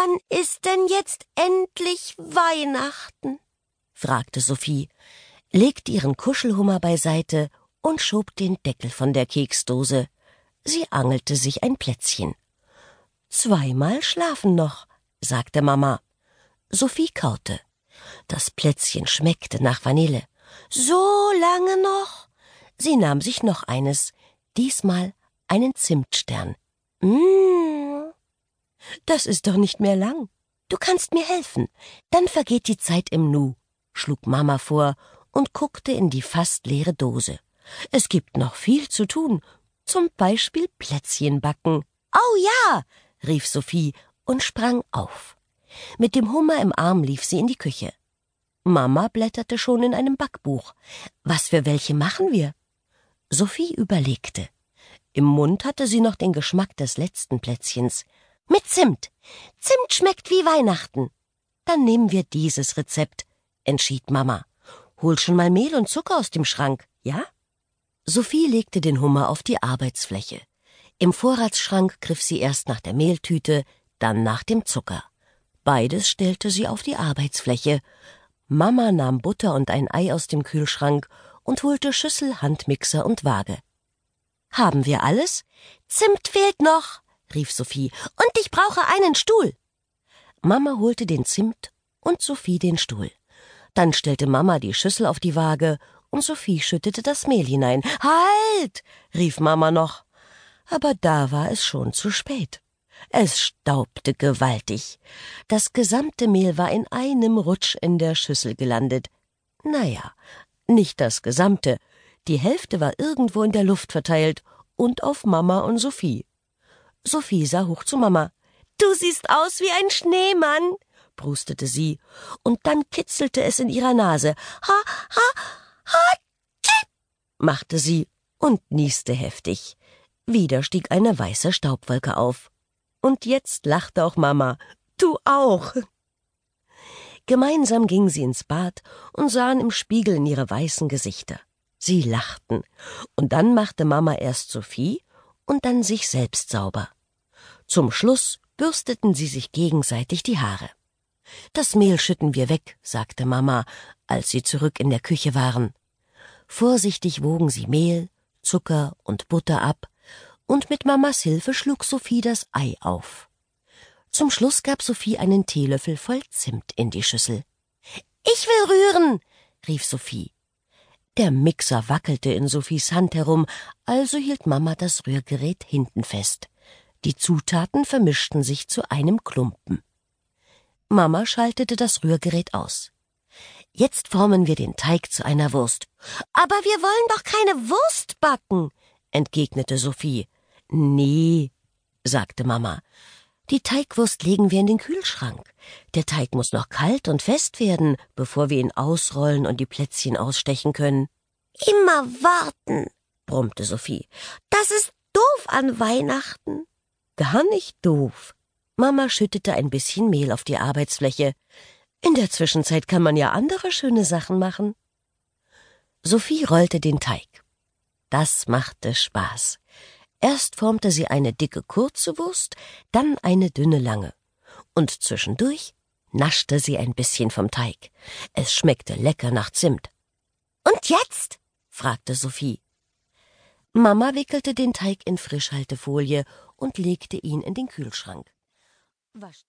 Wann ist denn jetzt endlich Weihnachten? fragte Sophie, legte ihren Kuschelhummer beiseite und schob den Deckel von der Keksdose. Sie angelte sich ein Plätzchen. Zweimal schlafen noch, sagte Mama. Sophie kaute. Das Plätzchen schmeckte nach Vanille. So lange noch? Sie nahm sich noch eines, diesmal einen Zimtstern. Mmh. Das ist doch nicht mehr lang. Du kannst mir helfen. Dann vergeht die Zeit im Nu, schlug Mama vor und guckte in die fast leere Dose. Es gibt noch viel zu tun, zum Beispiel Plätzchen backen. Oh ja, rief Sophie und sprang auf. Mit dem Hummer im Arm lief sie in die Küche. Mama blätterte schon in einem Backbuch. Was für welche machen wir? Sophie überlegte. Im Mund hatte sie noch den Geschmack des letzten Plätzchens. Mit Zimt. Zimt schmeckt wie Weihnachten. Dann nehmen wir dieses Rezept, entschied Mama. Hol schon mal Mehl und Zucker aus dem Schrank, ja? Sophie legte den Hummer auf die Arbeitsfläche. Im Vorratsschrank griff sie erst nach der Mehltüte, dann nach dem Zucker. Beides stellte sie auf die Arbeitsfläche. Mama nahm Butter und ein Ei aus dem Kühlschrank und holte Schüssel, Handmixer und Waage. Haben wir alles? Zimt fehlt noch, rief Sophie, und ich brauche einen Stuhl. Mama holte den Zimt und Sophie den Stuhl. Dann stellte Mama die Schüssel auf die Waage und Sophie schüttete das Mehl hinein. Halt! rief Mama noch. Aber da war es schon zu spät. Es staubte gewaltig. Das gesamte Mehl war in einem Rutsch in der Schüssel gelandet. Naja, nicht das gesamte. Die Hälfte war irgendwo in der Luft verteilt und auf Mama und Sophie. Sophie sah hoch zu Mama. Du siehst aus wie ein Schneemann, brustete sie, und dann kitzelte es in ihrer Nase. Ha, ha, ha, tschip, machte sie und nieste heftig. Wieder stieg eine weiße Staubwolke auf. Und jetzt lachte auch Mama. Du auch. Gemeinsam gingen sie ins Bad und sahen im Spiegel in ihre weißen Gesichter. Sie lachten, und dann machte Mama erst Sophie und dann sich selbst sauber. Zum Schluss bürsteten sie sich gegenseitig die Haare. Das Mehl schütten wir weg, sagte Mama, als sie zurück in der Küche waren. Vorsichtig wogen sie Mehl, Zucker und Butter ab, und mit Mamas Hilfe schlug Sophie das Ei auf. Zum Schluss gab Sophie einen Teelöffel voll Zimt in die Schüssel. Ich will rühren, rief Sophie. Der Mixer wackelte in Sophies Hand herum, also hielt Mama das Rührgerät hinten fest. Die Zutaten vermischten sich zu einem Klumpen. Mama schaltete das Rührgerät aus. Jetzt formen wir den Teig zu einer Wurst. Aber wir wollen doch keine Wurst backen, entgegnete Sophie. Nee, sagte Mama. Die Teigwurst legen wir in den Kühlschrank. Der Teig muss noch kalt und fest werden, bevor wir ihn ausrollen und die Plätzchen ausstechen können. Immer warten, brummte Sophie. Das ist doof an Weihnachten. Gar nicht doof. Mama schüttete ein bisschen Mehl auf die Arbeitsfläche. In der Zwischenzeit kann man ja andere schöne Sachen machen. Sophie rollte den Teig. Das machte Spaß. Erst formte sie eine dicke kurze Wurst, dann eine dünne lange. Und zwischendurch naschte sie ein bisschen vom Teig. Es schmeckte lecker nach Zimt. Und jetzt? fragte Sophie. Mama wickelte den Teig in Frischhaltefolie und legte ihn in den Kühlschrank.